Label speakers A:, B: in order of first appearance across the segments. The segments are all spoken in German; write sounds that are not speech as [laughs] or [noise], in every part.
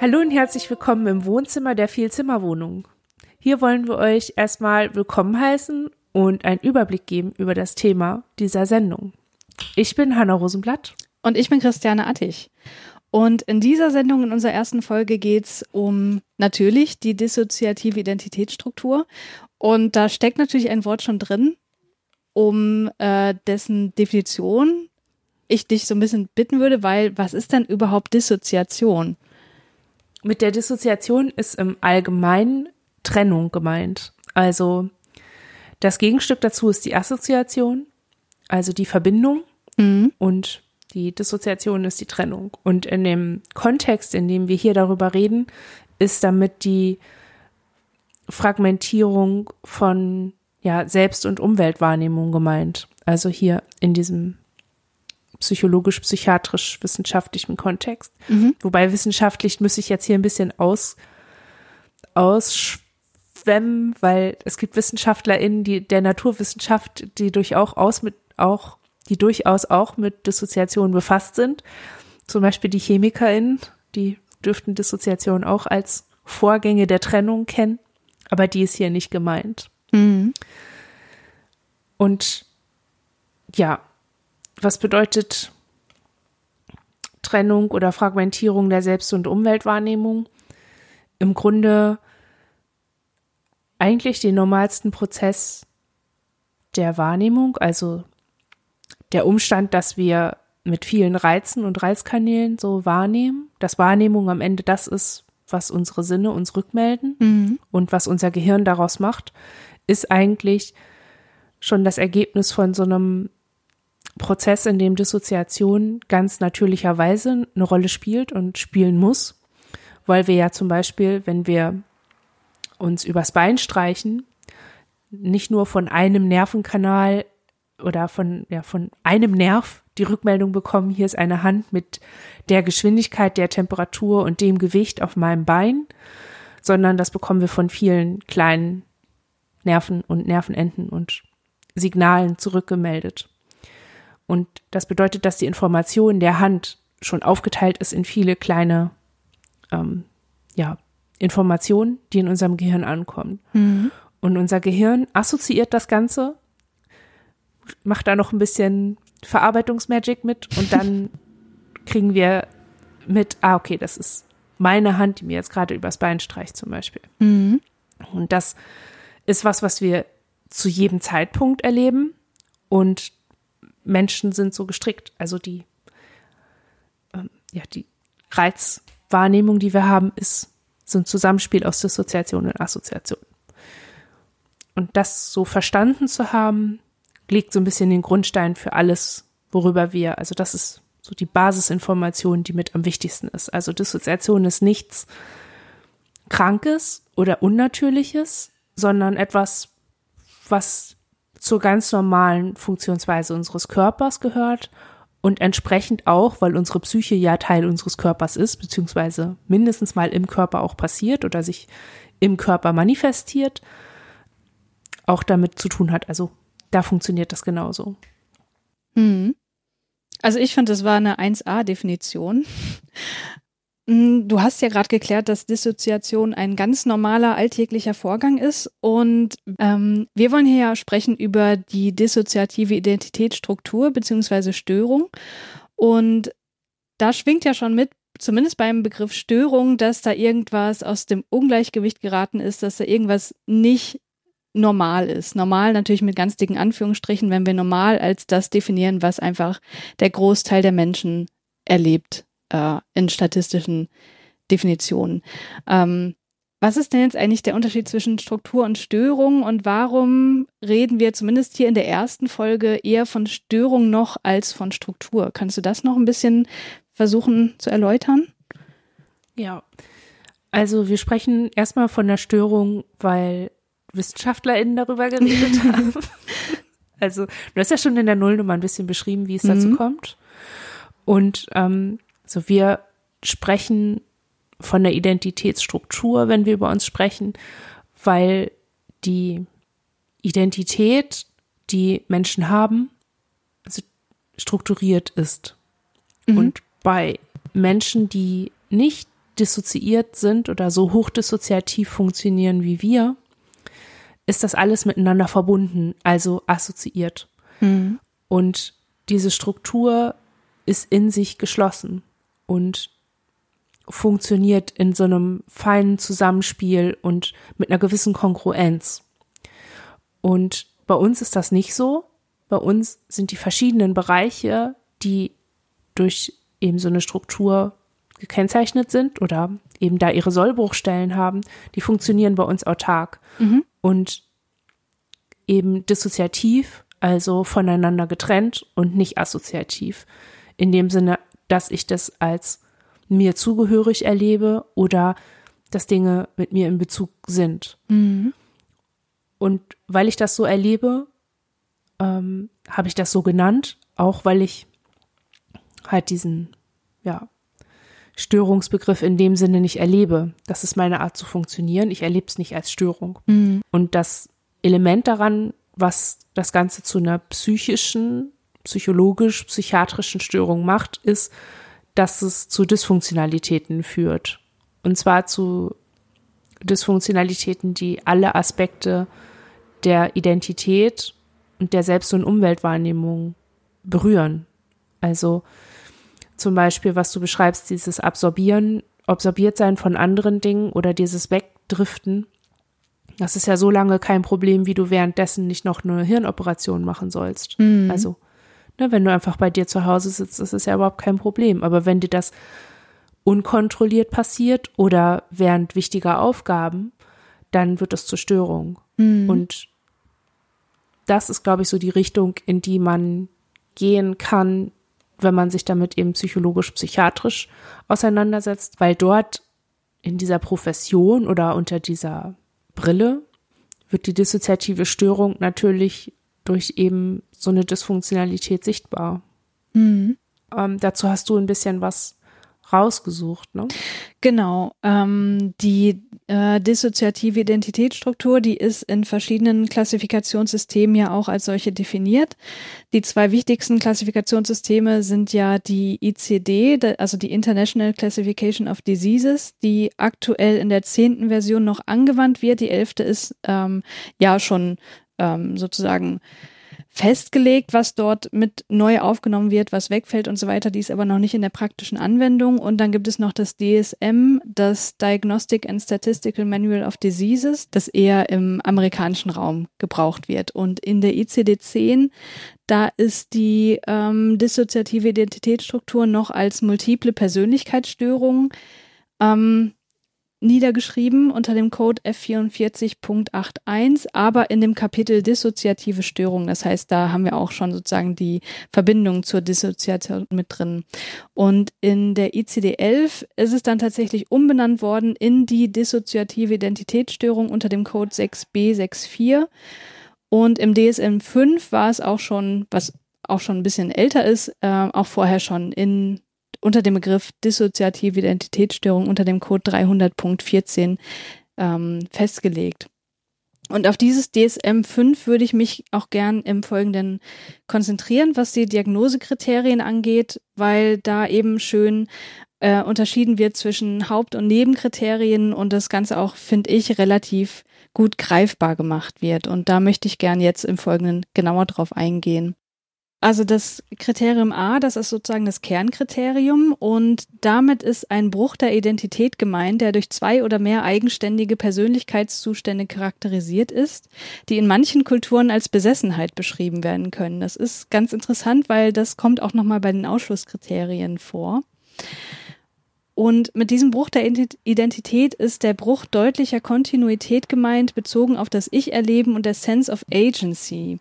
A: Hallo und herzlich willkommen im Wohnzimmer der Vielzimmerwohnung. Hier wollen wir euch erstmal willkommen heißen und einen Überblick geben über das Thema dieser Sendung. Ich bin Hanna Rosenblatt.
B: Und ich bin Christiane Attich. Und in dieser Sendung, in unserer ersten Folge, geht es um natürlich die dissoziative Identitätsstruktur. Und da steckt natürlich ein Wort schon drin, um äh, dessen Definition ich dich so ein bisschen bitten würde, weil was ist denn überhaupt Dissoziation?
A: Mit der Dissoziation ist im Allgemeinen Trennung gemeint. Also das Gegenstück dazu ist die Assoziation, also die Verbindung mhm. und die Dissoziation ist die Trennung. Und in dem Kontext, in dem wir hier darüber reden, ist damit die Fragmentierung von ja, Selbst- und Umweltwahrnehmung gemeint. Also hier in diesem psychologisch-psychiatrisch-wissenschaftlichen Kontext. Mhm. Wobei wissenschaftlich muss ich jetzt hier ein bisschen aus, ausschwemmen, weil es gibt WissenschaftlerInnen die, der Naturwissenschaft, die durchaus mit, auch, die durchaus auch mit Dissoziation befasst sind. Zum Beispiel die ChemikerInnen, die dürften Dissoziation auch als Vorgänge der Trennung kennen, aber die ist hier nicht gemeint. Mhm. Und ja, was bedeutet Trennung oder Fragmentierung der Selbst- und Umweltwahrnehmung? Im Grunde eigentlich den normalsten Prozess der Wahrnehmung, also der Umstand, dass wir mit vielen Reizen und Reizkanälen so wahrnehmen, dass Wahrnehmung am Ende das ist, was unsere Sinne uns rückmelden mhm. und was unser Gehirn daraus macht, ist eigentlich schon das Ergebnis von so einem Prozess, in dem Dissoziation ganz natürlicherweise eine Rolle spielt und spielen muss, weil wir ja zum Beispiel, wenn wir uns übers Bein streichen, nicht nur von einem Nervenkanal oder von, ja, von einem Nerv die Rückmeldung bekommen, hier ist eine Hand mit der Geschwindigkeit, der Temperatur und dem Gewicht auf meinem Bein, sondern das bekommen wir von vielen kleinen Nerven und Nervenenden und Signalen zurückgemeldet. Und das bedeutet, dass die Information der Hand schon aufgeteilt ist in viele kleine ähm, ja, Informationen, die in unserem Gehirn ankommen. Mhm. Und unser Gehirn assoziiert das Ganze, macht da noch ein bisschen Verarbeitungsmagic mit und dann [laughs] kriegen wir mit, ah, okay, das ist meine Hand, die mir jetzt gerade übers Bein streicht zum Beispiel. Mhm. Und das ist was, was wir zu jedem Zeitpunkt erleben und Menschen sind so gestrickt. Also die, ähm, ja, die Reizwahrnehmung, die wir haben, ist so ein Zusammenspiel aus Dissoziation und Assoziation. Und das so verstanden zu haben, legt so ein bisschen den Grundstein für alles, worüber wir, also das ist so die Basisinformation, die mit am wichtigsten ist. Also Dissoziation ist nichts Krankes oder Unnatürliches, sondern etwas, was zur ganz normalen Funktionsweise unseres Körpers gehört und entsprechend auch, weil unsere Psyche ja Teil unseres Körpers ist, beziehungsweise mindestens mal im Körper auch passiert oder sich im Körper manifestiert, auch damit zu tun hat. Also da funktioniert das genauso.
B: Hm. Also ich finde, das war eine 1a-Definition. Mm, du hast ja gerade geklärt, dass Dissoziation ein ganz normaler alltäglicher Vorgang ist. Und ähm, wir wollen hier ja sprechen über die dissoziative Identitätsstruktur beziehungsweise Störung. Und da schwingt ja schon mit, zumindest beim Begriff Störung, dass da irgendwas aus dem Ungleichgewicht geraten ist, dass da irgendwas nicht normal ist. Normal natürlich mit ganz dicken Anführungsstrichen, wenn wir normal als das definieren, was einfach der Großteil der Menschen erlebt äh, in statistischen Definitionen. Ähm, was ist denn jetzt eigentlich der Unterschied zwischen Struktur und Störung und warum reden wir zumindest hier in der ersten Folge eher von Störung noch als von Struktur? Kannst du das noch ein bisschen versuchen zu erläutern?
A: Ja, also wir sprechen erstmal von der Störung, weil WissenschaftlerInnen darüber geredet [laughs] haben. Also du hast ja schon in der Nullnummer ein bisschen beschrieben, wie es dazu mhm. kommt. Und ähm, also wir sprechen von der Identitätsstruktur, wenn wir über uns sprechen, weil die Identität, die Menschen haben, also strukturiert ist. Mhm. Und bei Menschen, die nicht dissoziiert sind oder so hochdissoziativ funktionieren wie wir, ist das alles miteinander verbunden, also assoziiert. Mhm. Und diese Struktur ist in sich geschlossen und funktioniert in so einem feinen Zusammenspiel und mit einer gewissen Kongruenz. Und bei uns ist das nicht so. Bei uns sind die verschiedenen Bereiche, die durch eben so eine Struktur gekennzeichnet sind oder eben da ihre Sollbruchstellen haben, die funktionieren bei uns autark mhm. und eben dissoziativ, also voneinander getrennt und nicht assoziativ. In dem Sinne, dass ich das als mir zugehörig erlebe oder dass Dinge mit mir in Bezug sind. Mhm. Und weil ich das so erlebe, ähm, habe ich das so genannt, auch weil ich halt diesen, ja, Störungsbegriff in dem Sinne nicht erlebe. Das ist meine Art zu funktionieren. Ich erlebe es nicht als Störung. Mhm. Und das Element daran, was das Ganze zu einer psychischen, psychologisch-psychiatrischen Störung macht, ist, dass es zu Dysfunktionalitäten führt. Und zwar zu Dysfunktionalitäten, die alle Aspekte der Identität und der Selbst- und Umweltwahrnehmung berühren. Also zum Beispiel, was du beschreibst, dieses Absorbieren, absorbiert sein von anderen Dingen oder dieses Wegdriften. Das ist ja so lange kein Problem, wie du währenddessen nicht noch eine Hirnoperation machen sollst. Mhm. Also, ne, wenn du einfach bei dir zu Hause sitzt, ist es ja überhaupt kein Problem. Aber wenn dir das unkontrolliert passiert oder während wichtiger Aufgaben, dann wird es zur Störung. Mhm. Und das ist, glaube ich, so die Richtung, in die man gehen kann, wenn man sich damit eben psychologisch-psychiatrisch auseinandersetzt, weil dort in dieser Profession oder unter dieser Brille wird die dissoziative Störung natürlich durch eben so eine Dysfunktionalität sichtbar. Mhm. Ähm, dazu hast du ein bisschen was rausgesucht, ne?
B: Genau. Ähm, die äh, dissoziative Identitätsstruktur, die ist in verschiedenen Klassifikationssystemen ja auch als solche definiert. Die zwei wichtigsten Klassifikationssysteme sind ja die ICD, also die International Classification of Diseases, die aktuell in der zehnten Version noch angewandt wird. Die elfte ist ähm, ja schon ähm, sozusagen festgelegt, was dort mit neu aufgenommen wird, was wegfällt und so weiter. Die ist aber noch nicht in der praktischen Anwendung. Und dann gibt es noch das DSM, das Diagnostic and Statistical Manual of Diseases, das eher im amerikanischen Raum gebraucht wird. Und in der ICD-10, da ist die ähm, dissoziative Identitätsstruktur noch als multiple Persönlichkeitsstörung ähm, niedergeschrieben unter dem Code F44.81, aber in dem Kapitel dissoziative Störung. Das heißt, da haben wir auch schon sozusagen die Verbindung zur Dissoziation mit drin. Und in der ICD-11 ist es dann tatsächlich umbenannt worden in die dissoziative Identitätsstörung unter dem Code 6b64. Und im DSM-5 war es auch schon, was auch schon ein bisschen älter ist, äh, auch vorher schon in unter dem Begriff dissoziative Identitätsstörung unter dem Code 300.14 ähm, festgelegt. Und auf dieses DSM-5 würde ich mich auch gern im Folgenden konzentrieren, was die Diagnosekriterien angeht, weil da eben schön äh, unterschieden wird zwischen Haupt- und Nebenkriterien und das Ganze auch, finde ich, relativ gut greifbar gemacht wird. Und da möchte ich gern jetzt im Folgenden genauer drauf eingehen. Also das Kriterium A, das ist sozusagen das Kernkriterium und damit ist ein Bruch der Identität gemeint, der durch zwei oder mehr eigenständige Persönlichkeitszustände charakterisiert ist, die in manchen Kulturen als Besessenheit beschrieben werden können. Das ist ganz interessant, weil das kommt auch nochmal bei den Ausschlusskriterien vor. Und mit diesem Bruch der Identität ist der Bruch deutlicher Kontinuität gemeint, bezogen auf das Ich-Erleben und der Sense of Agency.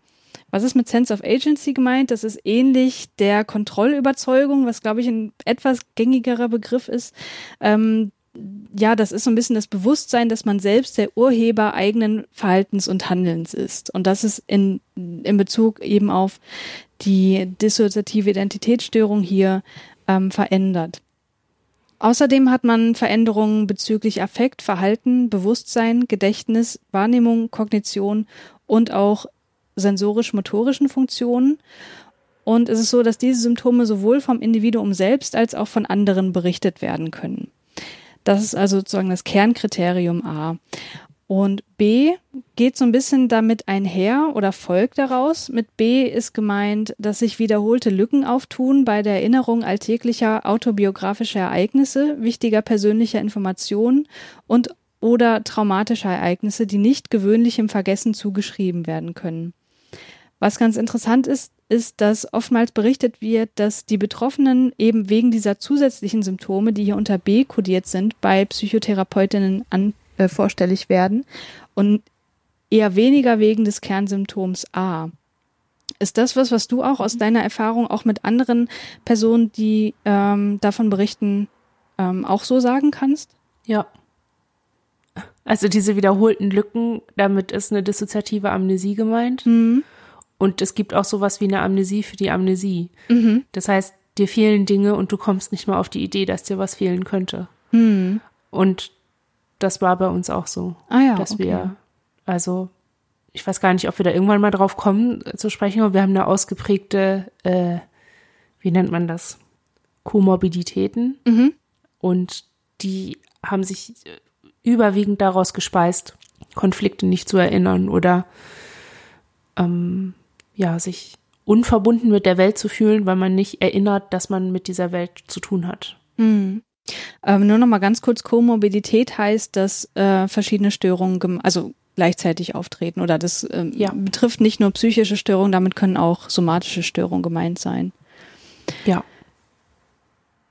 B: Was ist mit Sense of Agency gemeint? Das ist ähnlich der Kontrollüberzeugung, was glaube ich ein etwas gängigerer Begriff ist. Ähm, ja, das ist so ein bisschen das Bewusstsein, dass man selbst der Urheber eigenen Verhaltens und Handelns ist. Und das ist in, in Bezug eben auf die dissoziative Identitätsstörung hier ähm, verändert. Außerdem hat man Veränderungen bezüglich Affekt, Verhalten, Bewusstsein, Gedächtnis, Wahrnehmung, Kognition und auch sensorisch-motorischen Funktionen. Und es ist so, dass diese Symptome sowohl vom Individuum selbst als auch von anderen berichtet werden können. Das ist also sozusagen das Kernkriterium A. Und B geht so ein bisschen damit einher oder folgt daraus. Mit B ist gemeint, dass sich wiederholte Lücken auftun bei der Erinnerung alltäglicher autobiografischer Ereignisse, wichtiger persönlicher Informationen und oder traumatischer Ereignisse, die nicht gewöhnlichem Vergessen zugeschrieben werden können. Was ganz interessant ist, ist, dass oftmals berichtet wird, dass die Betroffenen eben wegen dieser zusätzlichen Symptome, die hier unter B kodiert sind, bei Psychotherapeutinnen an äh, vorstellig werden und eher weniger wegen des Kernsymptoms A. Ist das was, was du auch aus deiner Erfahrung auch mit anderen Personen, die ähm, davon berichten, ähm, auch so sagen kannst?
A: Ja. Also diese wiederholten Lücken, damit ist eine dissoziative Amnesie gemeint.
B: Mhm.
A: Und es gibt auch sowas wie eine Amnesie für die Amnesie.
B: Mhm.
A: Das heißt, dir fehlen Dinge und du kommst nicht mal auf die Idee, dass dir was fehlen könnte.
B: Mhm.
A: Und das war bei uns auch so.
B: Ah ja,
A: dass
B: okay.
A: wir, also ich weiß gar nicht, ob wir da irgendwann mal drauf kommen äh, zu sprechen, aber wir haben eine ausgeprägte, äh, wie nennt man das? Komorbiditäten.
B: Mhm.
A: Und die haben sich äh, überwiegend daraus gespeist, Konflikte nicht zu erinnern oder ähm, ja, sich unverbunden mit der Welt zu fühlen, weil man nicht erinnert, dass man mit dieser Welt zu tun hat.
B: Mhm. Ähm, nur noch mal ganz kurz, Komorbidität heißt, dass äh, verschiedene Störungen, also gleichzeitig auftreten oder das ähm,
A: Ja.
B: betrifft nicht nur psychische Störungen, damit können auch somatische Störungen gemeint sein.
A: Ja.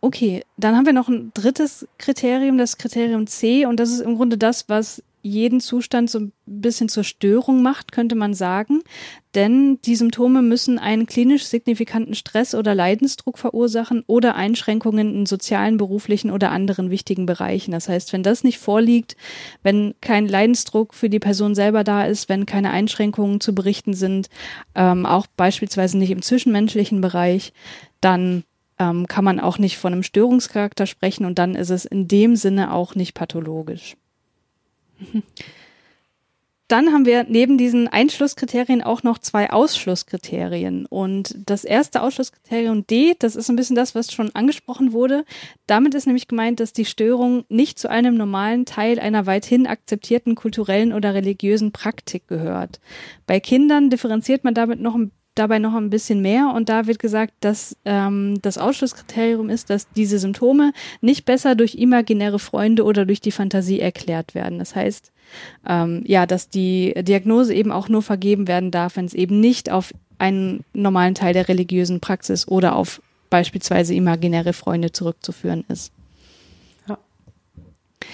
B: Okay, dann haben wir noch ein drittes Kriterium, das Kriterium C, und das ist im Grunde das, was jeden Zustand so ein bisschen zur Störung macht, könnte man sagen. Denn die Symptome müssen einen klinisch signifikanten Stress oder Leidensdruck verursachen oder Einschränkungen in sozialen, beruflichen oder anderen wichtigen Bereichen. Das heißt, wenn das nicht vorliegt, wenn kein Leidensdruck für die Person selber da ist, wenn keine Einschränkungen zu berichten sind, ähm, auch beispielsweise nicht im zwischenmenschlichen Bereich, dann ähm, kann man auch nicht von einem Störungscharakter sprechen und dann ist es in dem Sinne auch nicht pathologisch. [laughs] Dann haben wir neben diesen Einschlusskriterien auch noch zwei Ausschlusskriterien. Und das erste Ausschlusskriterium D, das ist ein bisschen das, was schon angesprochen wurde. Damit ist nämlich gemeint, dass die Störung nicht zu einem normalen Teil einer weithin akzeptierten kulturellen oder religiösen Praktik gehört. Bei Kindern differenziert man damit noch ein dabei noch ein bisschen mehr und da wird gesagt, dass ähm, das Ausschlusskriterium ist, dass diese Symptome nicht besser durch imaginäre Freunde oder durch die Fantasie erklärt werden. Das heißt, ähm, ja, dass die Diagnose eben auch nur vergeben werden darf, wenn es eben nicht auf einen normalen Teil der religiösen Praxis oder auf beispielsweise imaginäre Freunde zurückzuführen ist.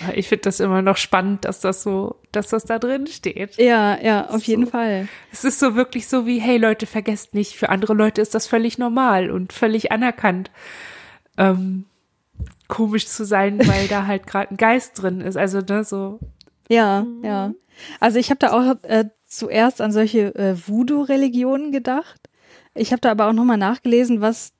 B: [laughs]
A: Ich finde das immer noch spannend, dass das so, dass das da drin steht.
B: Ja, ja, auf jeden
A: So.
B: Fall.
A: Es ist so wirklich so wie, hey Leute, vergesst nicht, für andere Leute ist das völlig normal und völlig anerkannt, ähm, komisch zu sein, weil da halt gerade ein Geist drin ist. Also ne, so,
B: Ja, ja. Also ich habe da auch äh, zuerst an solche äh, Voodoo-Religionen gedacht. Ich habe da aber auch nochmal nachgelesen, was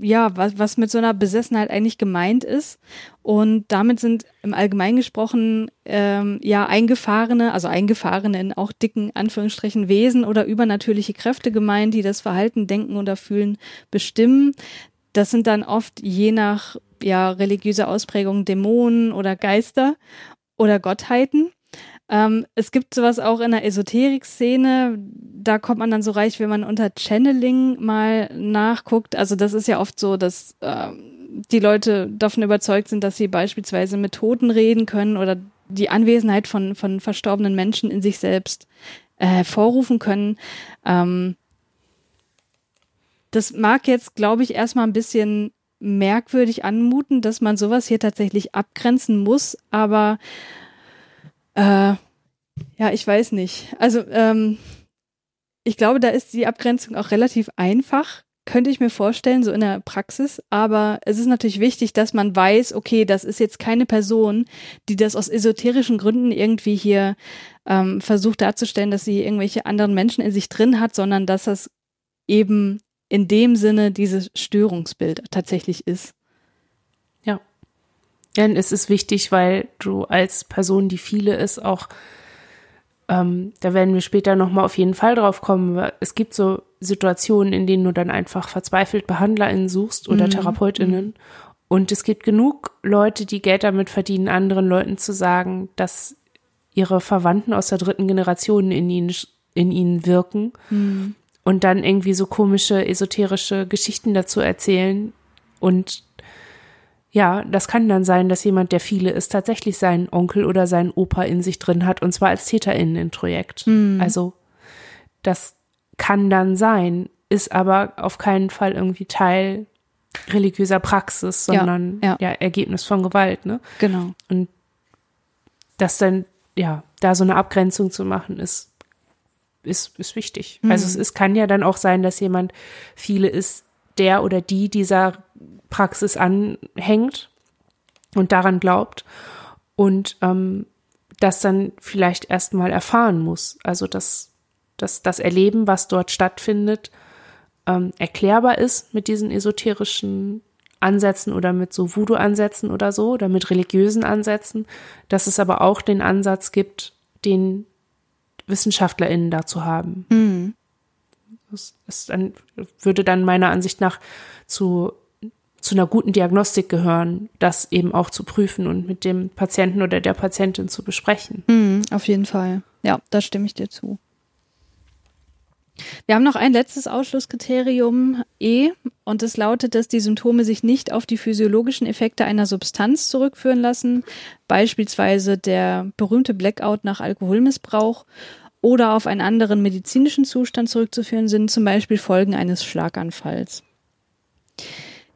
B: ja, was, was mit so einer Besessenheit eigentlich gemeint ist. Und damit sind im Allgemeinen gesprochen ähm, ja eingefahrene, also eingefahrene in auch dicken Anführungsstrichen Wesen oder übernatürliche Kräfte gemeint, die das Verhalten, Denken oder Fühlen bestimmen. Das sind dann oft je nach ja, religiöser Ausprägung Dämonen oder Geister oder Gottheiten. Ähm, es gibt sowas auch in der Esoterik-Szene. Da kommt man dann so reich, wenn man unter Channeling mal nachguckt. Also das ist ja oft so, dass ähm, die Leute davon überzeugt sind, dass sie beispielsweise mit Toten reden können oder die Anwesenheit von, von verstorbenen Menschen in sich selbst äh, hervorrufen können. Ähm, das mag jetzt, glaube ich, erstmal ein bisschen merkwürdig anmuten, dass man sowas hier tatsächlich abgrenzen muss, aber äh, ja, ich weiß nicht. Also, ähm, ich glaube, da ist die Abgrenzung auch relativ einfach, könnte ich mir vorstellen, so in der Praxis. Aber es ist natürlich wichtig, dass man weiß, okay, das ist jetzt keine Person, die das aus esoterischen Gründen irgendwie hier ähm, versucht darzustellen, dass sie irgendwelche anderen Menschen in sich drin hat, sondern dass das eben in dem Sinne dieses Störungsbild tatsächlich ist.
A: Denn es ist wichtig, weil du als Person, die viele ist, auch, ähm, da werden wir später nochmal auf jeden Fall drauf kommen. Es gibt so Situationen, in denen du dann einfach verzweifelt BehandlerInnen suchst oder
B: Mhm.
A: TherapeutInnen Und es gibt genug Leute, die Geld damit verdienen, anderen Leuten zu sagen, dass ihre Verwandten aus der dritten Generation in ihnen, in ihnen wirken
B: Mhm.
A: und dann irgendwie so komische, esoterische Geschichten dazu erzählen. Und ja, das kann dann sein, dass jemand, der viele ist, tatsächlich seinen Onkel oder seinen Opa in sich drin hat und zwar als TäterInnen-Projekt. Also das kann dann sein, ist aber auf keinen Fall irgendwie Teil religiöser Praxis,
B: Ja,
A: sondern
B: ja.
A: ja, Ergebnis von Gewalt, ne?
B: Genau.
A: Das dann, ja, da so eine Abgrenzung zu machen, ist, ist, ist wichtig. Also es ist, kann ja dann auch sein, dass jemand viele ist, der oder die dieser Praxis anhängt und daran glaubt und ähm, das dann vielleicht erstmal erfahren muss. Also dass, dass das Erleben, was dort stattfindet, ähm, erklärbar ist mit diesen esoterischen Ansätzen oder mit so Voodoo-Ansätzen oder so oder mit religiösen Ansätzen, dass es aber auch den Ansatz gibt, den WissenschaftlerInnen dazu haben.
B: Mhm.
A: Das ist dann, würde dann meiner Ansicht nach zu, zu einer guten Diagnostik gehören, das eben auch zu prüfen und mit dem Patienten oder der Patientin zu besprechen.
B: Mhm, auf jeden Fall. Ja, da stimme ich dir zu. Wir haben noch ein letztes Ausschlusskriterium E und es lautet, dass die Symptome sich nicht auf die physiologischen Effekte einer Substanz zurückführen lassen, beispielsweise der berühmte Blackout nach Alkoholmissbrauch oder auf einen anderen medizinischen Zustand zurückzuführen sind, zum Beispiel Folgen eines Schlaganfalls.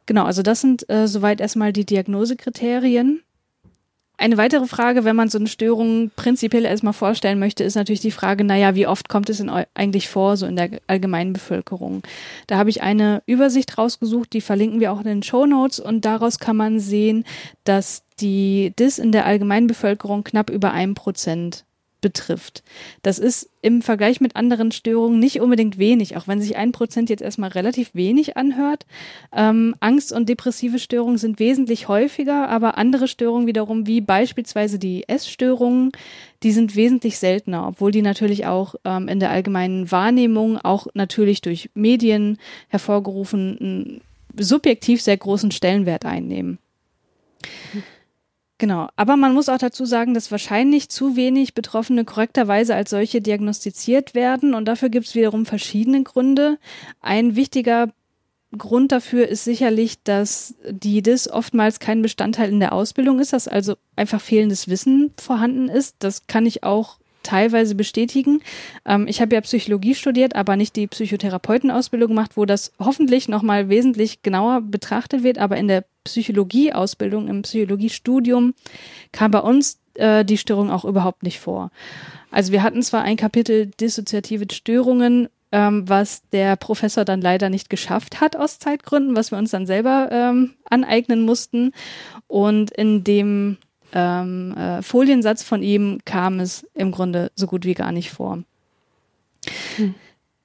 B: Genau, also das sind äh, soweit erstmal die Diagnosekriterien. Eine weitere Frage, wenn man so eine Störung prinzipiell erstmal vorstellen möchte, ist natürlich die Frage, naja, wie oft kommt es eigentlich vor, so in der allgemeinen Bevölkerung? Da habe ich eine Übersicht rausgesucht, die verlinken wir auch in den Show Notes und daraus kann man sehen, dass die DIS in der allgemeinen Bevölkerung knapp über ein Prozent betrifft. Das ist im Vergleich mit anderen Störungen nicht unbedingt wenig, auch wenn sich ein Prozent jetzt erstmal relativ wenig anhört. Ähm, Angst und depressive Störungen sind wesentlich häufiger, aber andere Störungen wiederum, wie beispielsweise die Essstörungen, die sind wesentlich seltener, obwohl die natürlich auch ähm, in der allgemeinen Wahrnehmung, auch natürlich durch Medien hervorgerufen, einen subjektiv sehr großen Stellenwert einnehmen. Genau, aber man muss auch dazu sagen, dass wahrscheinlich zu wenig Betroffene korrekterweise als solche diagnostiziert werden und dafür gibt es wiederum verschiedene Gründe. Ein wichtiger Grund dafür ist sicherlich, dass die DIS oftmals kein Bestandteil in der Ausbildung ist, dass also einfach fehlendes Wissen vorhanden ist. Das kann ich auch teilweise bestätigen. Ähm, ich habe ja Psychologie studiert, aber nicht die Psychotherapeutenausbildung gemacht, wo das hoffentlich nochmal wesentlich genauer betrachtet wird. Aber in der Psychologieausbildung, im Psychologiestudium kam bei uns äh, die Störung auch überhaupt nicht vor. Also wir hatten zwar ein Kapitel dissoziative Störungen, ähm, was der Professor dann leider nicht geschafft hat aus Zeitgründen, was wir uns dann selber ähm, aneignen mussten. Und in dem ähm, äh, Foliensatz von ihm kam es im Grunde so gut wie gar nicht vor.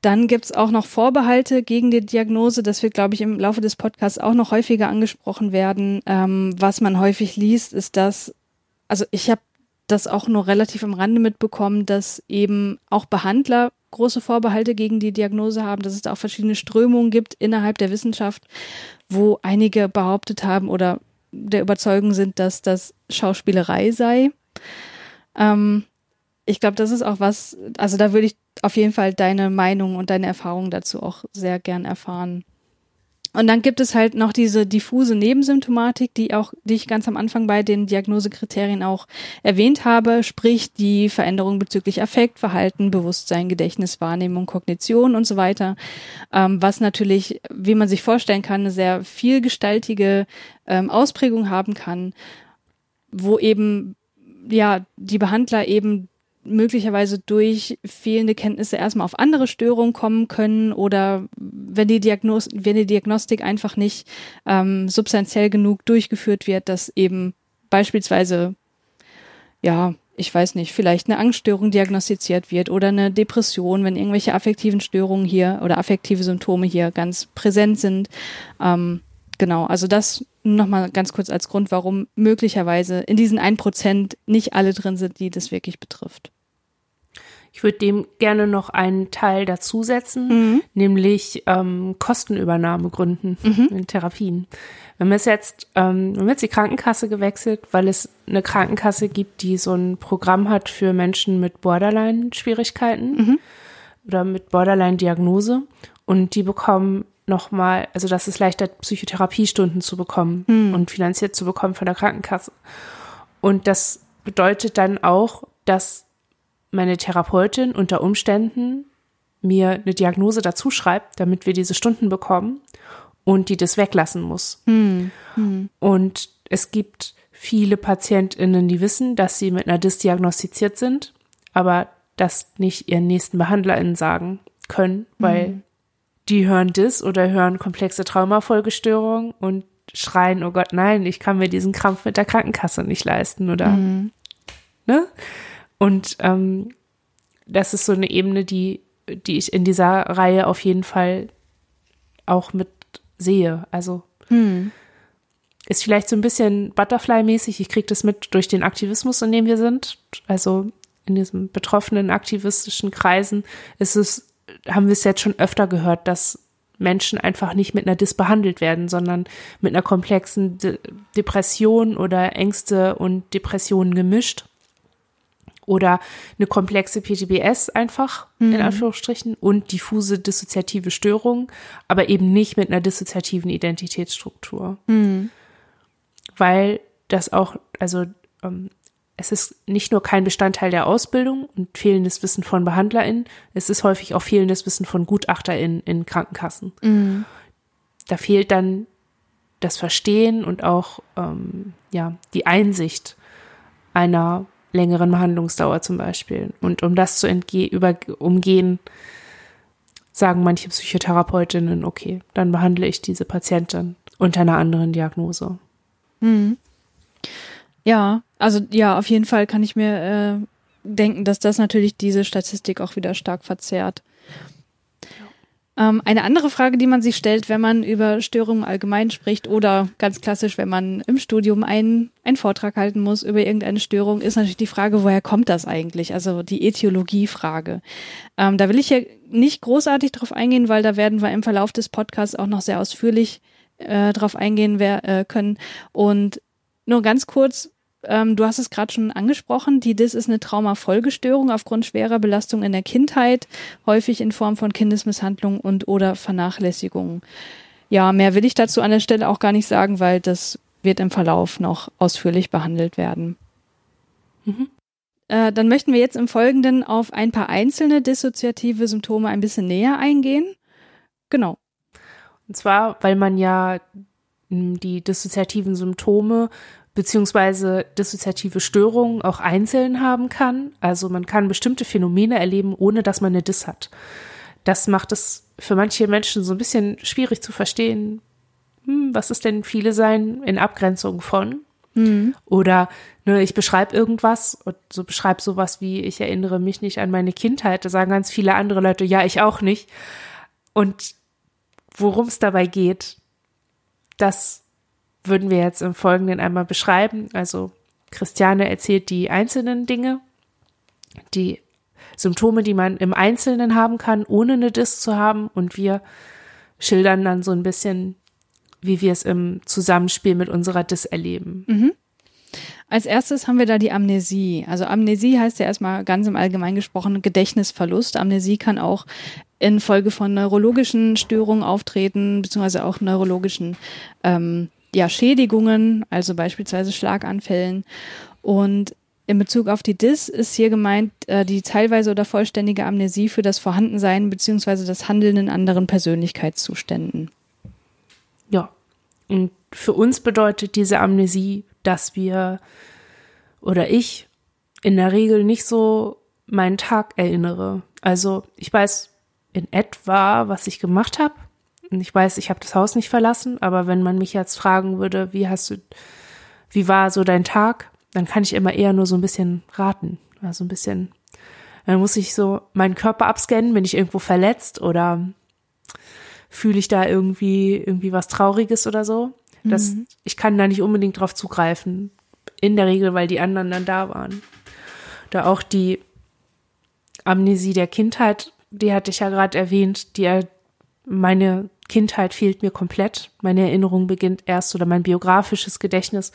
B: Dann gibt's auch noch Vorbehalte gegen die Diagnose. Das wird, glaube ich, im Laufe des Podcasts auch noch häufiger angesprochen werden. Ähm, was man häufig liest, ist, dass, also ich habe das auch nur relativ am Rande mitbekommen, dass eben auch Behandler große Vorbehalte gegen die Diagnose haben, dass es da auch verschiedene Strömungen gibt innerhalb der Wissenschaft, wo einige behauptet haben oder der Überzeugung sind, dass das Schauspielerei sei. Ähm, ich glaube, das ist auch was, also da würde ich auf jeden Fall deine Meinung und deine Erfahrung dazu auch sehr gern erfahren. Und dann gibt es halt noch diese diffuse Nebensymptomatik, die auch, die ich ganz am Anfang bei den Diagnosekriterien auch erwähnt habe, sprich die Veränderung bezüglich Affekt, Verhalten, Bewusstsein, Gedächtnis, Wahrnehmung, Kognition und so weiter, ähm, was natürlich, wie man sich vorstellen kann, eine sehr vielgestaltige ähm, Ausprägung haben kann, wo eben ja die Behandler eben möglicherweise durch fehlende Kenntnisse erstmal auf andere Störungen kommen können oder wenn die, Diagnos wenn die Diagnostik einfach nicht ähm, substanziell genug durchgeführt wird, dass eben beispielsweise, ja, ich weiß nicht, vielleicht eine Angststörung diagnostiziert wird oder eine Depression, wenn irgendwelche affektiven Störungen hier oder affektive Symptome hier ganz präsent sind. Ähm, genau, also das nochmal ganz kurz als Grund, warum möglicherweise in diesen ein Prozent nicht alle drin sind, die das wirklich betrifft.
A: Ich würde dem gerne noch einen Teil dazusetzen, mhm. nämlich ähm, Kostenübernahmegründen mhm. in Therapien. Wir haben jetzt, ähm, wir haben jetzt die Krankenkasse gewechselt, weil es eine Krankenkasse gibt, die so ein Programm hat für Menschen mit Borderline-Schwierigkeiten mhm. oder mit Borderline-Diagnose. Und die bekommen nochmal, also das ist leichter, Psychotherapiestunden zu bekommen mhm. und finanziert zu bekommen von der Krankenkasse. Und das bedeutet dann auch, dass meine Therapeutin unter Umständen mir eine Diagnose dazu schreibt, damit wir diese Stunden bekommen und die das weglassen muss. Hm. Hm. Und es gibt viele PatientInnen, die wissen, dass sie mit einer Dis diagnostiziert sind, aber das nicht ihren nächsten BehandlerInnen sagen können, weil hm. Die hören Dis oder hören komplexe Traumafolgestörung und schreien, oh Gott, nein, ich kann mir diesen Krampf mit der Krankenkasse nicht leisten oder hm. ne? Und ähm, das ist so eine Ebene, die, die ich in dieser Reihe auf jeden Fall auch mit sehe. Also hm. ist vielleicht so ein bisschen Butterfly-mäßig. Ich kriege das mit durch den Aktivismus, in dem wir sind. Also in diesen betroffenen aktivistischen Kreisen ist es, haben wir es jetzt schon öfter gehört, dass Menschen einfach nicht mit einer Dis behandelt werden, sondern mit einer komplexen De Depression oder Ängste und Depressionen gemischt oder eine komplexe PTBS einfach, mhm. in Anführungsstrichen, und diffuse dissoziative Störung, aber eben nicht mit einer dissoziativen Identitätsstruktur. Mhm. Weil das auch, also ähm, es ist nicht nur kein Bestandteil der Ausbildung und fehlendes Wissen von BehandlerInnen, es ist häufig auch fehlendes Wissen von GutachterInnen in Krankenkassen. Mhm. Da fehlt dann das Verstehen und auch ähm, ja die Einsicht einer längeren Behandlungsdauer zum Beispiel. Und um das zu über umgehen, sagen manche Psychotherapeutinnen, okay, dann behandle ich diese Patientin unter einer anderen Diagnose.
B: Mhm. Ja, also ja, auf jeden Fall kann ich mir äh, denken, dass das natürlich diese Statistik auch wieder stark verzerrt. Ähm, eine andere Frage, die man sich stellt, wenn man über Störungen allgemein spricht oder ganz klassisch, wenn man im Studium einen, einen Vortrag halten muss über irgendeine Störung, ist natürlich die Frage, woher kommt das eigentlich? Also die Äthiologie-Frage. Ähm, da will ich ja nicht großartig drauf eingehen, weil da werden wir im Verlauf des Podcasts auch noch sehr ausführlich äh, drauf eingehen wer, äh, können. Und nur ganz kurz, ähm, du hast es gerade schon angesprochen, die DIS ist eine Traumafolgestörung aufgrund schwerer Belastung in der Kindheit, häufig in Form von Kindesmisshandlung und oder Vernachlässigung. Ja, mehr will ich dazu an der Stelle auch gar nicht sagen, weil das wird im Verlauf noch ausführlich behandelt werden. Mhm. Äh, dann möchten wir jetzt im Folgenden auf ein paar einzelne dissoziative Symptome ein bisschen näher eingehen. Genau.
A: Und zwar, weil man ja die dissoziativen Symptome beziehungsweise dissoziative Störungen auch einzeln haben kann. Also man kann bestimmte Phänomene erleben, ohne dass man eine Dis hat. Das macht es für manche Menschen so ein bisschen schwierig zu verstehen, hm, was ist denn viele sein in Abgrenzung von? Mhm. Oder ne, ich beschreibe irgendwas und so beschreibe sowas wie, ich erinnere mich nicht an meine Kindheit. Da sagen ganz viele andere Leute, ja, ich auch nicht. Und worum es dabei geht, das würden wir jetzt im Folgenden einmal beschreiben. Also Christiane erzählt die einzelnen Dinge, die Symptome, die man im Einzelnen haben kann, ohne eine Dis zu haben. Und wir schildern dann so ein bisschen, wie wir es im Zusammenspiel mit unserer Dis erleben. Mhm.
B: Als erstes haben wir da die Amnesie. Also Amnesie heißt ja erstmal ganz im Allgemeinen gesprochen Gedächtnisverlust. Amnesie kann auch infolge von neurologischen Störungen auftreten, beziehungsweise auch neurologischen ähm, ja, Schädigungen, also beispielsweise Schlaganfällen. Und in Bezug auf die DIS ist hier gemeint äh, die teilweise oder vollständige Amnesie für das Vorhandensein beziehungsweise das Handeln in anderen Persönlichkeitszuständen.
A: Ja, und für uns bedeutet diese Amnesie, dass wir oder ich in der Regel nicht so meinen Tag erinnere. Also ich weiß in etwa, was ich gemacht habe, ich weiß, ich habe das Haus nicht verlassen, aber wenn man mich jetzt fragen würde, wie hast du, wie war so dein Tag, dann kann ich immer eher nur so ein bisschen raten. Also ein bisschen, dann muss ich so meinen Körper abscannen, bin ich irgendwo verletzt oder fühle ich da irgendwie, irgendwie was Trauriges oder so. Das, mhm. Ich kann da nicht unbedingt drauf zugreifen. In der Regel, weil die anderen dann da waren. Da auch die Amnesie der Kindheit, die hatte ich ja gerade erwähnt, die meine Kindheit fehlt mir komplett. Meine Erinnerung beginnt erst oder mein biografisches Gedächtnis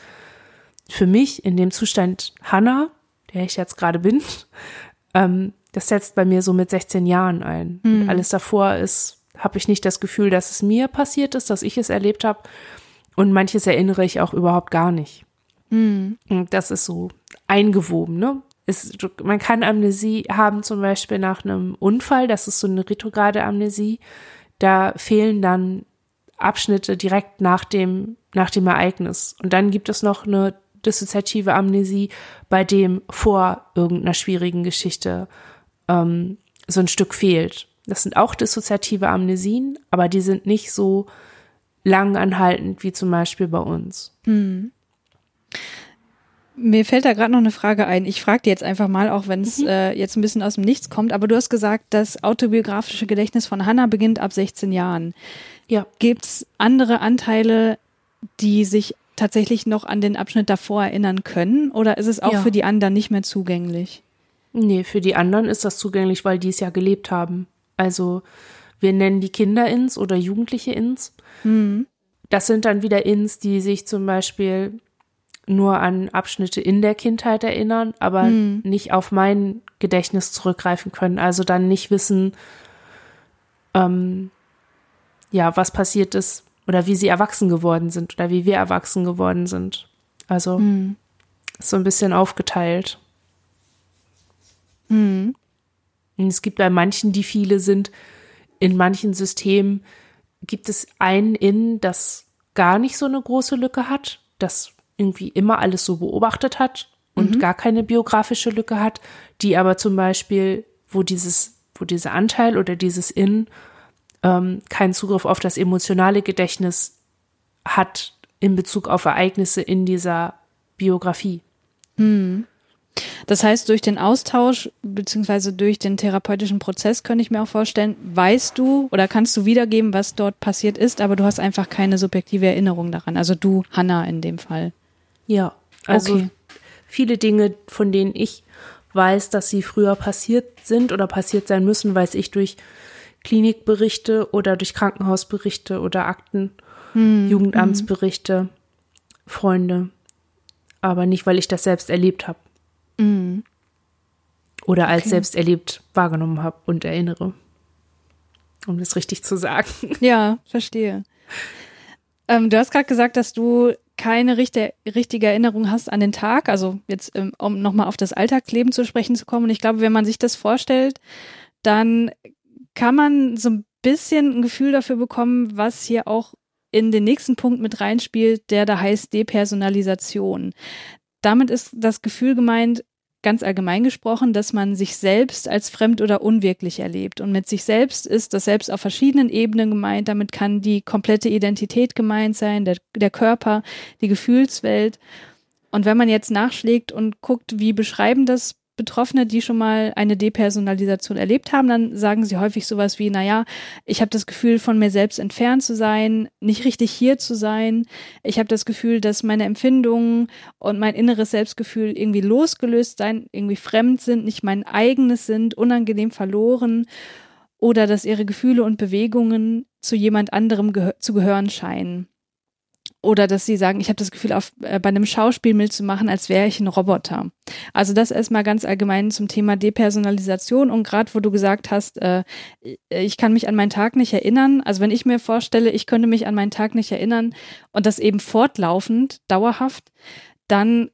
A: für mich in dem Zustand Hannah, der ich jetzt gerade bin, [laughs] ähm, das setzt bei mir so mit 16 Jahren ein. Mhm. alles davor ist, habe ich nicht das Gefühl, dass es mir passiert ist, dass ich es erlebt habe. Und manches erinnere ich auch überhaupt gar nicht. Mhm. Und das ist so eingewoben, ne? Es, man kann Amnesie haben, zum Beispiel nach einem Unfall, das ist so eine retrograde Amnesie. Da fehlen dann Abschnitte direkt nach dem, nach dem Ereignis. Und dann gibt es noch eine dissoziative Amnesie, bei dem vor irgendeiner schwierigen Geschichte ähm, so ein Stück fehlt. Das sind auch dissoziative Amnesien, aber die sind nicht so lang anhaltend wie zum Beispiel bei uns. Hm.
B: Mir fällt da gerade noch eine Frage ein. Ich frage dir jetzt einfach mal, auch wenn es mhm. äh, jetzt ein bisschen aus dem Nichts kommt, aber du hast gesagt, das autobiografische Gedächtnis von Hannah beginnt ab 16 Jahren. Ja. Gibt es andere Anteile, die sich tatsächlich noch an den Abschnitt davor erinnern können? Oder ist es auch ja. für die anderen nicht mehr zugänglich?
A: Nee, für die anderen ist das zugänglich, weil die es ja gelebt haben. Also wir nennen die Kinder ins oder Jugendliche ins. Mhm. Das sind dann wieder ins, die sich zum Beispiel nur an Abschnitte in der Kindheit erinnern, aber mhm. nicht auf mein Gedächtnis zurückgreifen können. Also dann nicht wissen, ähm, ja, was passiert ist oder wie sie erwachsen geworden sind oder wie wir erwachsen geworden sind. Also mhm. ist so ein bisschen aufgeteilt. Mhm. Und es gibt bei manchen, die viele sind, in manchen Systemen gibt es ein In, das gar nicht so eine große Lücke hat, das irgendwie immer alles so beobachtet hat und mhm. gar keine biografische Lücke hat, die aber zum Beispiel, wo dieses, wo dieser Anteil oder dieses In ähm, keinen Zugriff auf das emotionale Gedächtnis hat in Bezug auf Ereignisse in dieser Biografie.
B: Hm. Das heißt, durch den Austausch beziehungsweise durch den therapeutischen Prozess könnte ich mir auch vorstellen, weißt du oder kannst du wiedergeben, was dort passiert ist, aber du hast einfach keine subjektive Erinnerung daran. Also du, Hanna in dem Fall.
A: Ja, also okay. viele Dinge, von denen ich weiß, dass sie früher passiert sind oder passiert sein müssen, weiß ich durch Klinikberichte oder durch Krankenhausberichte oder Akten, hm, Jugendamtsberichte, hm. Freunde. Aber nicht, weil ich das selbst erlebt habe. Hm. Oder als okay. selbst erlebt wahrgenommen habe und erinnere. Um das richtig zu sagen.
B: Ja, verstehe. Ähm, du hast gerade gesagt, dass du keine richtige, richtige Erinnerung hast an den Tag, also jetzt ähm, um nochmal auf das Alltagsleben zu sprechen zu kommen. Und ich glaube, wenn man sich das vorstellt, dann kann man so ein bisschen ein Gefühl dafür bekommen, was hier auch in den nächsten Punkt mit reinspielt, der da heißt Depersonalisation. Damit ist das Gefühl gemeint, ganz allgemein gesprochen, dass man sich selbst als fremd oder unwirklich erlebt. Und mit sich selbst ist das Selbst auf verschiedenen Ebenen gemeint. Damit kann die komplette Identität gemeint sein, der, der Körper, die Gefühlswelt. Und wenn man jetzt nachschlägt und guckt, wie beschreiben das Betroffene, die schon mal eine Depersonalisation erlebt haben, dann sagen sie häufig sowas wie, naja, ich habe das Gefühl, von mir selbst entfernt zu sein, nicht richtig hier zu sein. Ich habe das Gefühl, dass meine Empfindungen und mein inneres Selbstgefühl irgendwie losgelöst sein, irgendwie fremd sind, nicht mein eigenes sind, unangenehm verloren oder dass ihre Gefühle und Bewegungen zu jemand anderem gehö zu gehören scheinen. Oder dass sie sagen, ich habe das Gefühl, auf, äh, bei einem Schauspiel mitzumachen, als wäre ich ein Roboter. Also das erstmal ganz allgemein zum Thema Depersonalisation. Und gerade wo du gesagt hast, äh, ich kann mich an meinen Tag nicht erinnern. Also wenn ich mir vorstelle, ich könnte mich an meinen Tag nicht erinnern und das eben fortlaufend, dauerhaft, dann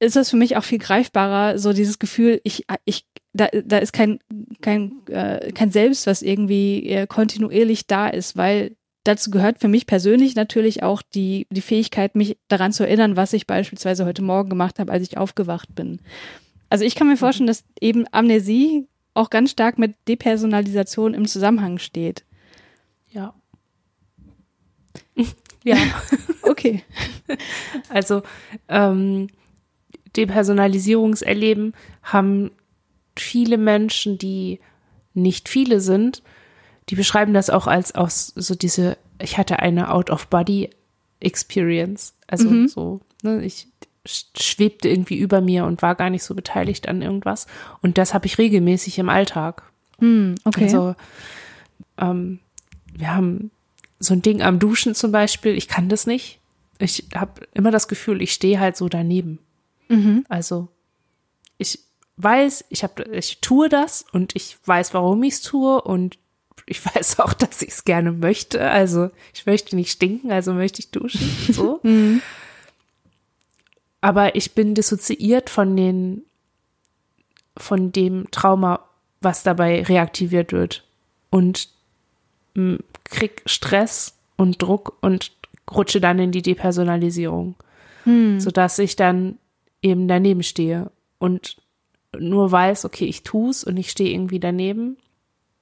B: ist es für mich auch viel greifbarer, so dieses Gefühl, ich, ich, da, da ist kein, kein, äh, kein Selbst, was irgendwie äh, kontinuierlich da ist, weil dazu gehört für mich persönlich natürlich auch die, die Fähigkeit, mich daran zu erinnern, was ich beispielsweise heute Morgen gemacht habe, als ich aufgewacht bin. Also ich kann mir vorstellen, dass eben Amnesie auch ganz stark mit Depersonalisation im Zusammenhang steht.
A: Ja. [laughs] ja.
B: okay. [laughs]
A: Also ähm, Depersonalisierungserleben haben viele Menschen, die nicht viele sind, die beschreiben das auch als aus so diese, ich hatte eine Out-of-Body-Experience. Also mhm. so, ne, ich schwebte irgendwie über mir und war gar nicht so beteiligt an irgendwas. Und das habe ich regelmäßig im Alltag.
B: Hm, okay.
A: Also ähm, wir haben so ein Ding am Duschen zum Beispiel. Ich kann das nicht. Ich habe immer das Gefühl, ich stehe halt so daneben.
B: Mhm.
A: Also ich weiß, ich habe, ich tue das und ich weiß, warum ich es tue und ich weiß auch, dass ich es gerne möchte. Also ich möchte nicht stinken, also möchte ich duschen. So. [laughs]
B: Mhm.
A: Aber ich bin dissoziiert von den, von dem Trauma, was dabei reaktiviert wird. Und m, krieg Stress und Druck und rutsche dann in die Depersonalisierung.
B: Hm.
A: Sodass ich dann eben daneben stehe und nur weiß, okay, ich tu's und ich stehe irgendwie daneben.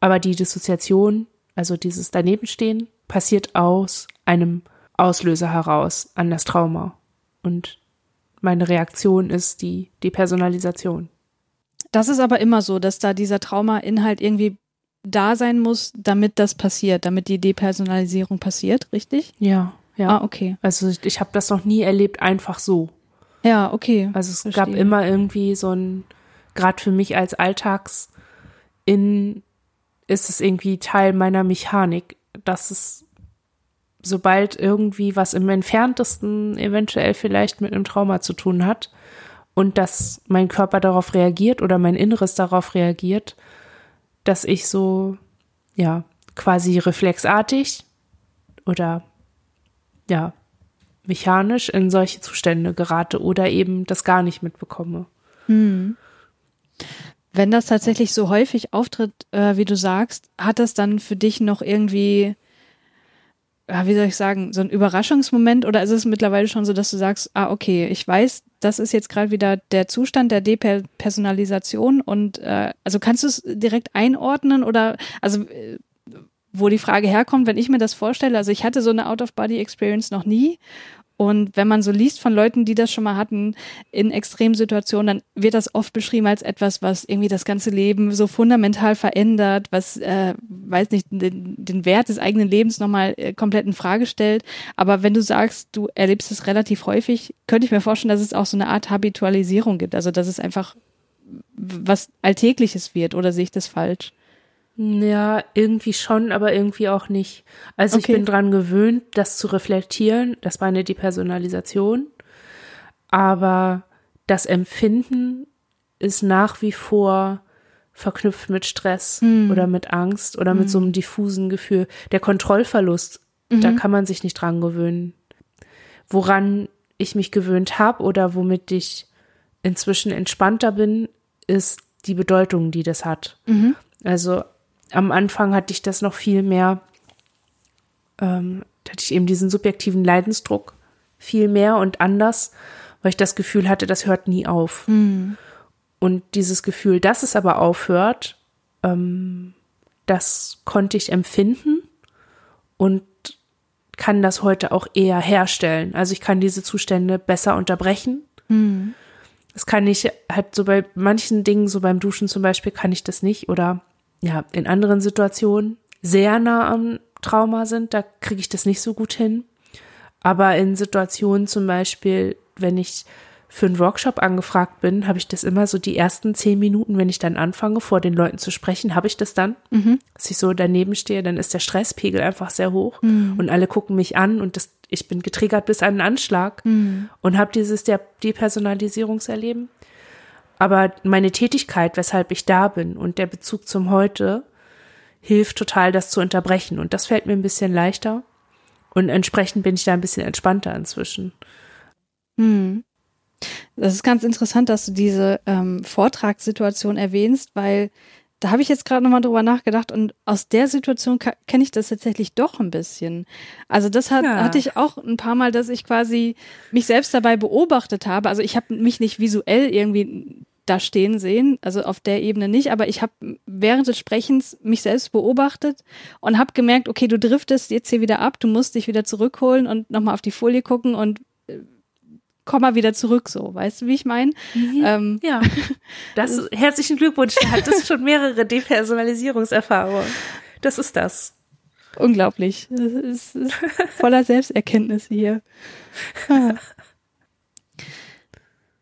A: Aber die Dissoziation, also dieses Danebenstehen, passiert aus einem Auslöser heraus an das Trauma. Und meine Reaktion ist die Depersonalisation.
B: Das ist aber immer so, dass da dieser Trauma-Inhalt irgendwie da sein muss, damit das passiert, damit die Depersonalisierung passiert, richtig?
A: Ja, ja.
B: Ah, okay.
A: Also ich, ich habe das noch nie erlebt, einfach so.
B: Ja, okay.
A: Also es
B: Verstehe.
A: gab immer irgendwie so ein, gerade für mich als Alltags in ist es irgendwie Teil meiner Mechanik, dass es sobald irgendwie was im entferntesten eventuell vielleicht mit einem Trauma zu tun hat und dass mein Körper darauf reagiert oder mein Inneres darauf reagiert, dass ich so, ja, quasi reflexartig oder ja, mechanisch in solche Zustände gerate oder eben das gar nicht mitbekomme.
B: Hm. Wenn das tatsächlich so häufig auftritt, äh, wie du sagst, hat das dann für dich noch irgendwie, ja, wie soll ich sagen, so ein Überraschungsmoment? Oder ist es mittlerweile schon so, dass du sagst, ah, okay, ich weiß, das ist jetzt gerade wieder der Zustand der Depersonalisation und äh, also kannst du es direkt einordnen? Oder also äh, wo die Frage herkommt, wenn ich mir das vorstelle, also ich hatte so eine Out-of-Body-Experience noch nie und wenn man so liest von Leuten, die das schon mal hatten in Extremsituationen, dann wird das oft beschrieben als etwas, was irgendwie das ganze Leben so fundamental verändert, was, äh, weiß nicht, den, den Wert des eigenen Lebens nochmal äh, komplett in Frage stellt. Aber wenn du sagst, du erlebst es relativ häufig, könnte ich mir vorstellen, dass es auch so eine Art Habitualisierung gibt. Also, dass es einfach was Alltägliches wird, oder sehe ich das falsch?
A: Ja, irgendwie schon, aber irgendwie auch nicht. Also
B: Okay.
A: ich bin dran gewöhnt, das zu reflektieren. Das war eine Depersonalisation. Aber das Empfinden ist nach wie vor verknüpft mit Stress
B: Hm.
A: oder mit Angst oder mit so einem diffusen Gefühl. Der Kontrollverlust, da
B: Mhm.
A: kann man sich nicht dran gewöhnen. Woran ich mich gewöhnt habe oder womit ich inzwischen entspannter bin, ist die Bedeutung, die das hat.
B: Mhm.
A: Also am Anfang hatte ich das noch viel mehr, ähm, da hatte ich eben diesen subjektiven Leidensdruck viel mehr und anders, weil ich das Gefühl hatte, das hört nie auf.
B: Mhm.
A: Und dieses Gefühl, dass es aber aufhört, ähm, das konnte ich empfinden und kann das heute auch eher herstellen. Also ich kann diese Zustände besser unterbrechen.
B: Mhm.
A: Das kann ich halt so bei manchen Dingen, so beim Duschen zum Beispiel, kann ich das nicht. Oder ja, in anderen Situationen sehr nah am Trauma sind, da kriege ich das nicht so gut hin. Aber in Situationen zum Beispiel, wenn ich für einen Workshop angefragt bin, habe ich das immer so die ersten zehn Minuten, wenn ich dann anfange, vor den Leuten zu sprechen, habe ich das dann,
B: Mhm.
A: dass ich so daneben stehe, dann ist der Stresspegel einfach sehr hoch und alle gucken mich an und das, ich bin getriggert bis an den Anschlag
B: Mhm.
A: und habe dieses der Depersonalisierungserleben. Aber meine Tätigkeit, weshalb ich da bin und der Bezug zum Heute hilft total, das zu unterbrechen. Und das fällt mir ein bisschen leichter. Und entsprechend bin ich da ein bisschen entspannter inzwischen.
B: Hm. Das ist ganz interessant, dass du diese ähm, Vortragssituation erwähnst, weil da habe ich jetzt gerade nochmal drüber nachgedacht und aus der Situation kenne ich das tatsächlich doch ein bisschen. Also das hat,
A: Ja.
B: hatte ich auch ein paar Mal, dass ich quasi mich selbst dabei beobachtet habe. Also ich habe mich nicht visuell irgendwie da stehen sehen, also auf der Ebene nicht, aber ich habe während des Sprechens mich selbst beobachtet und habe gemerkt, okay, du driftest jetzt hier wieder ab, du musst dich wieder zurückholen und nochmal auf die Folie gucken und äh, komm mal wieder zurück, so, weißt du, wie ich meine? Ähm,
A: Ja. [laughs] Das, herzlichen Glückwunsch. Du hattest schon mehrere Depersonalisierungserfahrungen. Das ist das.
B: unglaublich. Das ist, ist voller Selbsterkenntnisse hier. Ah.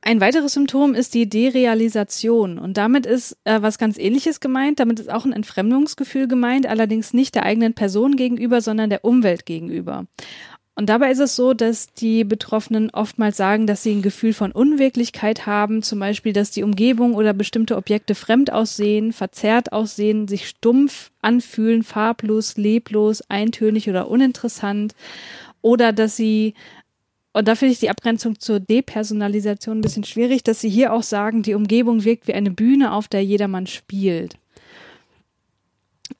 B: Ein weiteres Symptom ist die Derealisation und damit ist äh, was ganz ähnliches gemeint. Damit ist auch ein Entfremdungsgefühl gemeint, allerdings nicht der eigenen Person gegenüber, sondern der Umwelt gegenüber. Und dabei ist es so, dass die Betroffenen oftmals sagen, dass sie ein Gefühl von Unwirklichkeit haben, zum Beispiel, dass die Umgebung oder bestimmte Objekte fremd aussehen, verzerrt aussehen, sich stumpf anfühlen, farblos, leblos, eintönig oder uninteressant. Oder dass sie, und da finde ich die Abgrenzung zur Depersonalisation ein bisschen schwierig, dass sie hier auch sagen, die Umgebung wirkt wie eine Bühne, auf der jedermann spielt.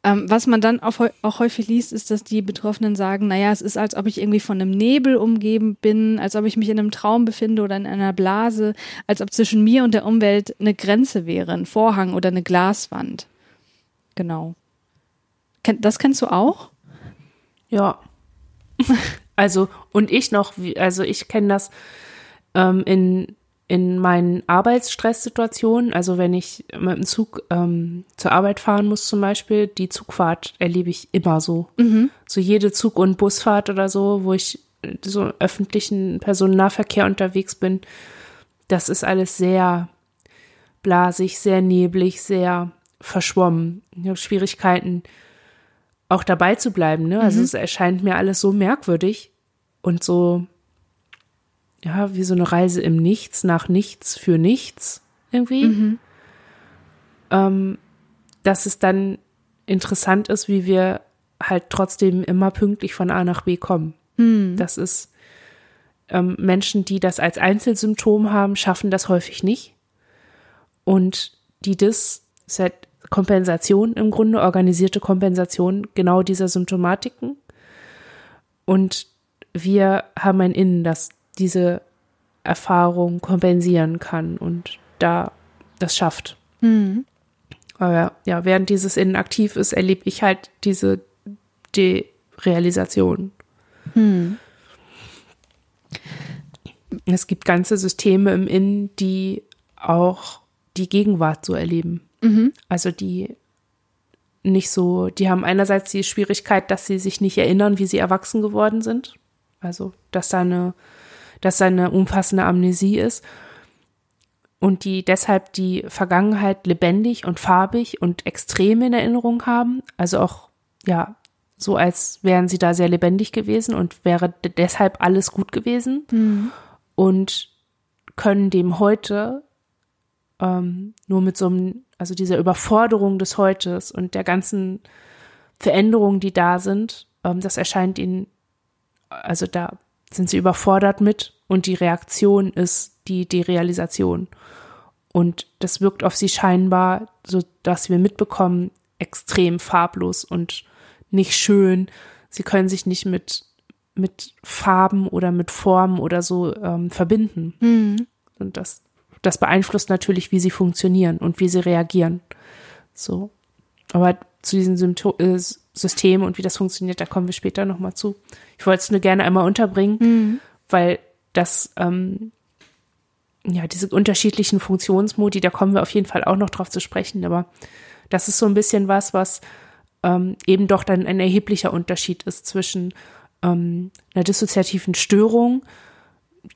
B: Ähm, was man dann auch, auch, häufig liest, ist, dass die Betroffenen sagen, naja, es ist, als ob ich irgendwie von einem Nebel umgeben bin, als ob ich mich in einem Traum befinde oder in einer Blase, als ob zwischen mir und der Umwelt eine Grenze wäre, ein Vorhang oder eine Glaswand. Genau. Das kennst du auch?
A: Ja. [laughs] also, und ich noch, also ich kenne das ähm, in in meinen Arbeitsstresssituationen, also wenn ich mit dem Zug ähm, zur Arbeit fahren muss zum Beispiel, die Zugfahrt erlebe ich immer so. Mhm. So jede Zug- und Busfahrt oder so, wo ich so öffentlichen Personennahverkehr unterwegs bin, das ist alles sehr blasig, sehr neblig, sehr verschwommen. Ich habe Schwierigkeiten, auch dabei zu bleiben. Ne? Also mhm. es erscheint mir alles so merkwürdig und so ja, wie so eine Reise im Nichts, nach nichts, für nichts irgendwie. Mhm. Ähm, dass es dann interessant ist, wie wir halt trotzdem immer pünktlich von A nach B kommen. Mhm. Das ist ähm, Menschen, die das als Einzelsymptom haben, schaffen das häufig nicht. Und die das, ist halt Kompensation im Grunde, organisierte Kompensation genau dieser Symptomatiken. Und wir haben ein Innen, das diese Erfahrung kompensieren kann und da das schafft. Mhm. Aber ja, während dieses Innen aktiv ist, erlebe ich halt diese Derealisation. Mhm. Es gibt ganze Systeme im Innen, die auch die Gegenwart so erleben. Mhm. Also die nicht so, die haben einerseits die Schwierigkeit, dass sie sich nicht erinnern, wie sie erwachsen geworden sind. Also, dass da eine dass da eine umfassende Amnesie ist und die deshalb die Vergangenheit lebendig und farbig und extrem in Erinnerung haben, also auch ja so als wären sie da sehr lebendig gewesen und wäre deshalb alles gut gewesen. Mhm. und können dem heute ähm, nur mit so einem, also dieser Überforderung des Heutes und der ganzen Veränderungen, die da sind, ähm, das erscheint ihnen, also da sind sie überfordert mit und die Reaktion ist die Derealisation. Und das wirkt auf sie scheinbar, so dass wir mitbekommen, extrem farblos und nicht schön. Sie können sich nicht mit, mit Farben oder mit Formen oder so ähm, verbinden. Mhm. Und das, das beeinflusst natürlich, wie sie funktionieren und wie sie reagieren. So. Aber zu diesem Symptom, äh, System und wie das funktioniert, da kommen wir später nochmal zu. Ich wollte es nur gerne einmal unterbringen, mhm. weil das, ähm, ja, diese unterschiedlichen Funktionsmodi, da kommen wir auf jeden Fall auch noch drauf zu sprechen, aber das ist so ein bisschen was, was ähm, eben doch dann ein erheblicher Unterschied ist zwischen ähm, einer dissoziativen Störung,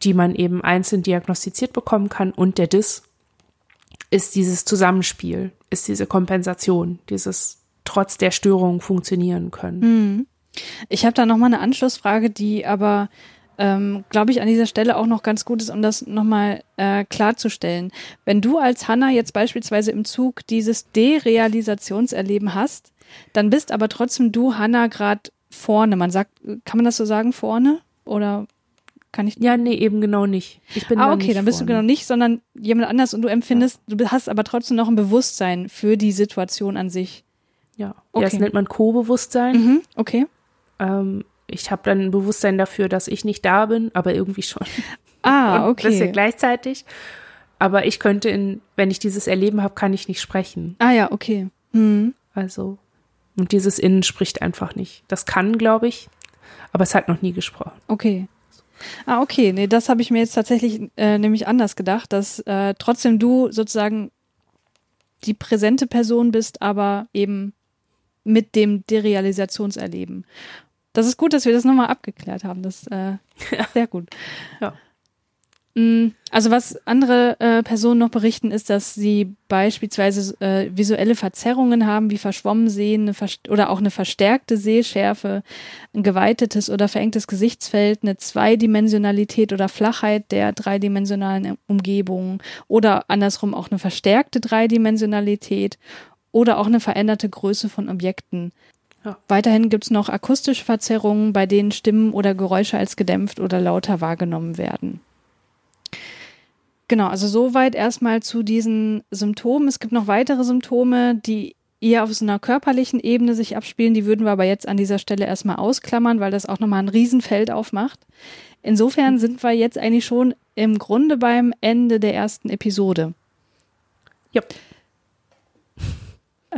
A: die man eben einzeln diagnostiziert bekommen kann, und der Dis ist dieses Zusammenspiel, ist diese Kompensation, dieses trotz der Störung funktionieren können. Hm.
B: Ich habe da noch mal eine Anschlussfrage, die aber ähm, glaube ich, an dieser Stelle auch noch ganz gut ist, um das nochmal äh, klarzustellen. Wenn du als Hanna jetzt beispielsweise im Zug dieses Derealisationserleben hast, dann bist aber trotzdem du, Hanna, gerade vorne. Man sagt, kann man das so sagen, vorne? Oder kann ich?
A: Ja, nee, eben genau nicht.
B: Ich bin ah, okay, dann bist vorne. du genau nicht, sondern jemand anders und du empfindest, ja. du hast aber trotzdem noch ein Bewusstsein für die Situation an sich.
A: Ja, okay. ja das nennt man Co-Bewusstsein.
B: Mhm, okay.
A: Ähm, ich habe dann ein Bewusstsein dafür, dass ich nicht da bin, aber irgendwie schon.
B: Ah, [laughs] okay.
A: Das ist ja gleichzeitig. Aber ich könnte in, wenn ich dieses Erleben habe, kann ich nicht sprechen.
B: Ah ja, okay. Hm.
A: Also, und dieses Innen spricht einfach nicht. Das kann, glaube ich, aber es hat noch nie gesprochen.
B: Okay. Ah, okay. Nee, das habe ich mir jetzt tatsächlich äh, nämlich anders gedacht, dass äh, trotzdem du sozusagen die präsente Person bist, aber eben mit dem Derealisationserleben. Das ist gut, dass wir das nochmal abgeklärt haben. Das ist äh, ja. sehr gut.
A: Ja.
B: Mm, also was andere äh, Personen noch berichten, ist, dass sie beispielsweise äh, visuelle Verzerrungen haben, wie verschwommen sehen oder auch eine verstärkte Sehschärfe, ein geweitetes oder verengtes Gesichtsfeld, eine Zweidimensionalität oder Flachheit der dreidimensionalen Umgebung oder andersrum auch eine verstärkte Dreidimensionalität oder auch eine veränderte Größe von Objekten. Ja. Weiterhin gibt es noch akustische Verzerrungen, bei denen Stimmen oder Geräusche als gedämpft oder lauter wahrgenommen werden. Genau, also soweit erstmal zu diesen Symptomen. Es gibt noch weitere Symptome, die eher auf so einer körperlichen Ebene sich abspielen. Die würden wir aber jetzt an dieser Stelle erstmal ausklammern, weil das auch nochmal ein Riesenfeld aufmacht. Insofern sind wir jetzt eigentlich schon im Grunde beim Ende der ersten Episode.
A: Ja.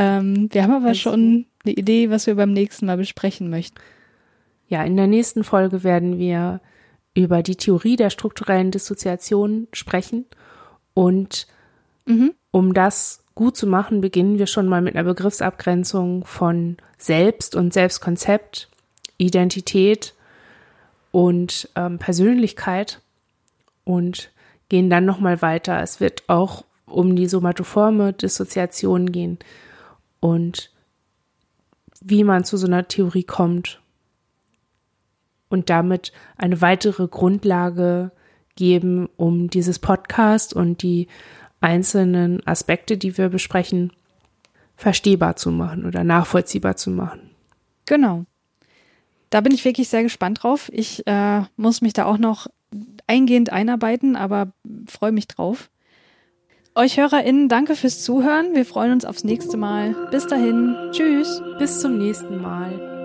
B: Ähm, wir haben aber also, schon eine Idee, was wir beim nächsten Mal besprechen möchten.
A: Ja, in der nächsten Folge werden wir über die Theorie der strukturellen Dissoziation sprechen. Und mhm. um das gut zu machen, beginnen wir schon mal mit einer Begriffsabgrenzung von Selbst und Selbstkonzept, Identität und ähm, Persönlichkeit und gehen dann nochmal weiter. Es wird auch um die somatoforme Dissoziation gehen und wie man zu so einer Theorie kommt und damit eine weitere Grundlage geben, um dieses Podcast und die einzelnen Aspekte, die wir besprechen, verstehbar zu machen oder nachvollziehbar zu machen.
B: Genau. Da bin ich wirklich sehr gespannt drauf. Ich äh, muss mich da auch noch eingehend einarbeiten, aber freue mich drauf. Euch HörerInnen, danke fürs Zuhören. Wir freuen uns aufs nächste Mal. Bis dahin. Tschüss.
A: Bis zum nächsten Mal.